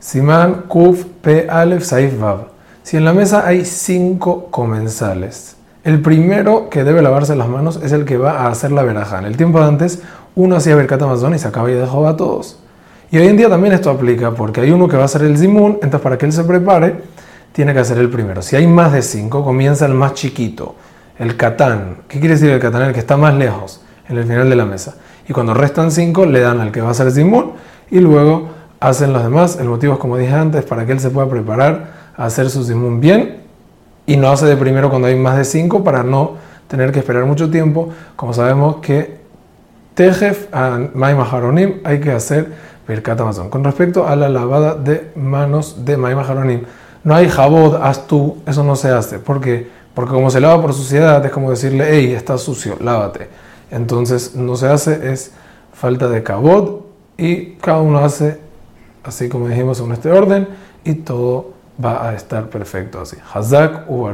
Simán Kuf P Alef Saif Vav. Si en la mesa hay cinco comensales, el primero que debe lavarse las manos es el que va a hacer la veraja. En el tiempo de antes, uno hacía Berkat Amazon y se acaba y dejó a todos. Y hoy en día también esto aplica, porque hay uno que va a hacer el Zimun, entonces para que él se prepare, tiene que hacer el primero. Si hay más de cinco, comienza el más chiquito, el Catán. ¿Qué quiere decir el Catán? El que está más lejos, en el final de la mesa. Y cuando restan cinco, le dan al que va a hacer el Zimun y luego hacen los demás. El motivo es, como dije antes, para que él se pueda preparar a hacer su Zimun bien y no hace de primero cuando hay más de cinco para no tener que esperar mucho tiempo. Como sabemos que Tejef, Maima Haronim, hay que hacer Birkat Amazon. Con respecto a la lavada de manos de Maima Haronim, no hay jabod, haz tú, eso no se hace. ¿Por qué? Porque como se lava por suciedad, es como decirle, hey, está sucio, lávate. Entonces no se hace, es falta de cabod y cada uno hace así como dijimos en este orden y todo va a estar perfecto así. Hazak u